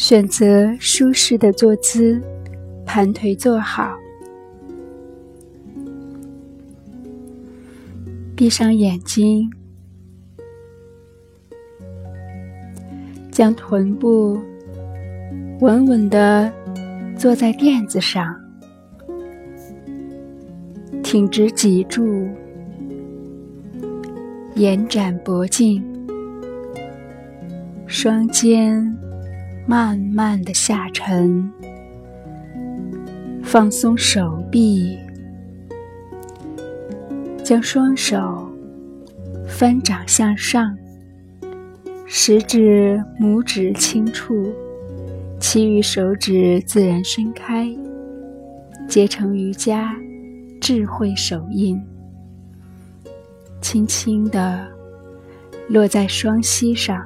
选择舒适的坐姿，盘腿坐好，闭上眼睛，将臀部稳稳的坐在垫子上，挺直脊柱，延展脖颈，双肩。慢慢的下沉，放松手臂，将双手翻掌向上，食指、拇指轻触，其余手指自然伸开，结成瑜伽智慧手印，轻轻的落在双膝上。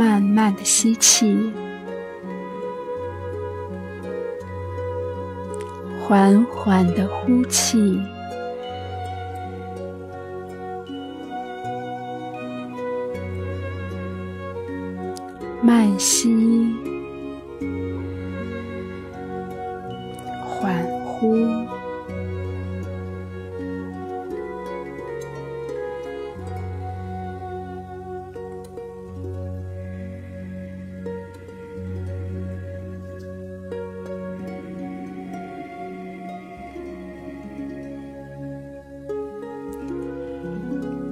慢慢的吸气，缓缓的呼气，慢吸，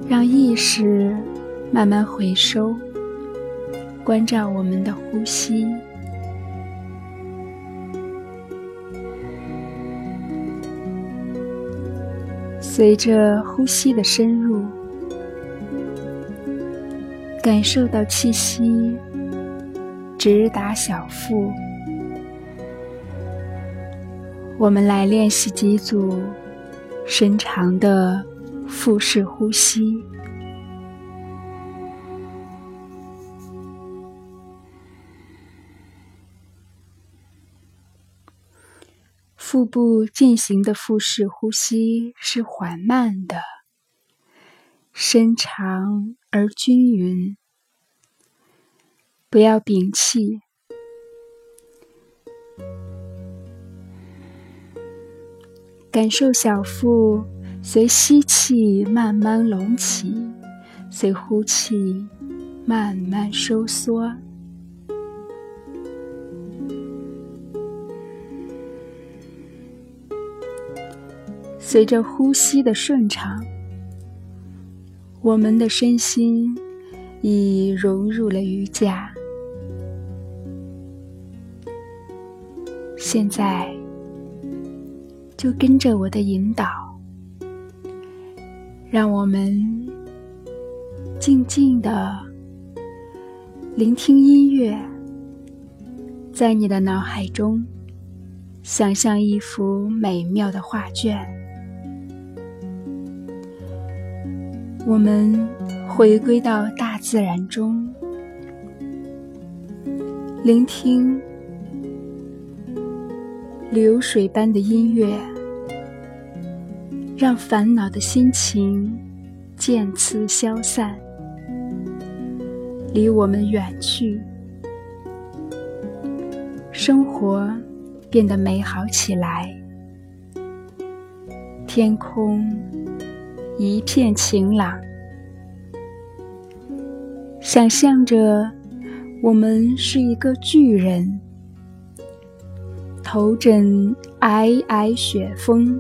让意识慢慢回收，关照我们的呼吸。随着呼吸的深入，感受到气息直达小腹。我们来练习几组深长的。腹式呼吸，腹部进行的腹式呼吸是缓慢的、深长而均匀。不要屏气，感受小腹。随吸气慢慢隆起，随呼气慢慢收缩。随着呼吸的顺畅，我们的身心已融入了瑜伽。现在，就跟着我的引导。让我们静静的聆听音乐，在你的脑海中想象一幅美妙的画卷。我们回归到大自然中，聆听流水般的音乐。让烦恼的心情渐次消散，离我们远去，生活变得美好起来。天空一片晴朗，想象着我们是一个巨人，头枕皑皑雪峰。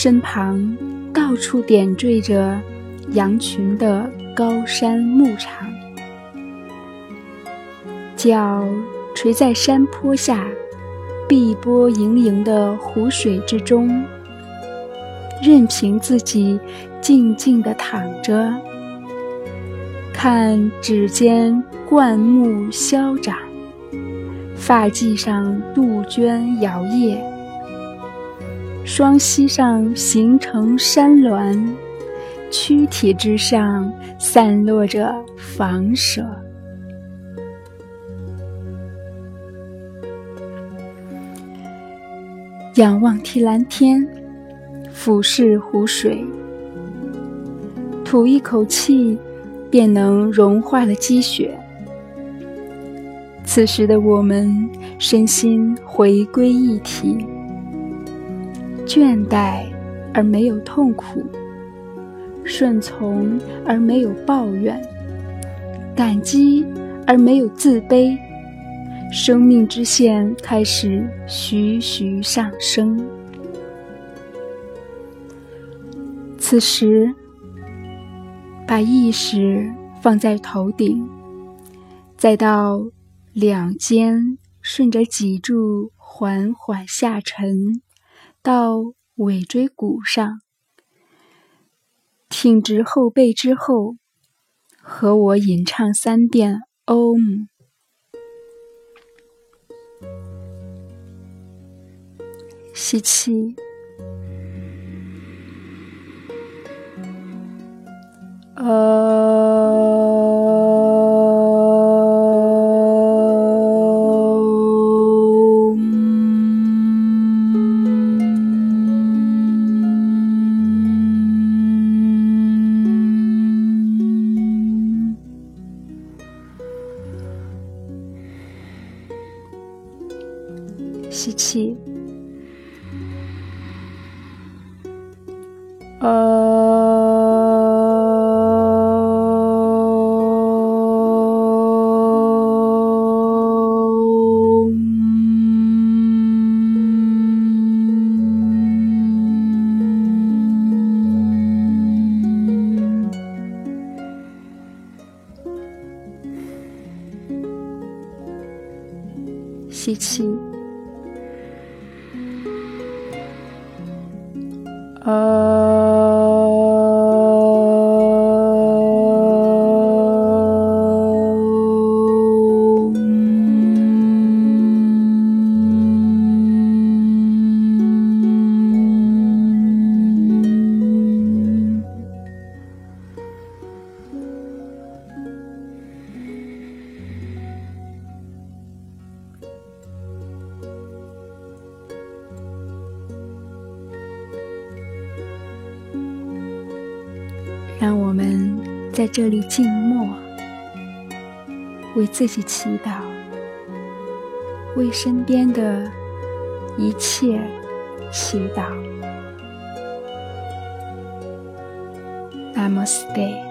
身旁到处点缀着羊群的高山牧场，脚垂在山坡下碧波盈盈的湖水之中，任凭自己静静地躺着，看指尖灌木消长，发髻上杜鹃摇曳。双膝上形成山峦，躯体之上散落着房舍。仰望天蓝天，俯视湖水，吐一口气，便能融化了积雪。此时的我们，身心回归一体，倦怠而没有痛苦，顺从而没有抱怨，感激而没有自卑，生命之线开始徐徐上升。此时，把意识放在头顶，再到两肩，顺着脊柱缓缓下沉，到尾椎骨上，挺直后背之后，和我吟唱三遍 Om，吸气。呃气，呃。吸气，呃。让我们在这里静默，为自己祈祷，为身边的一切祈祷。Namaste。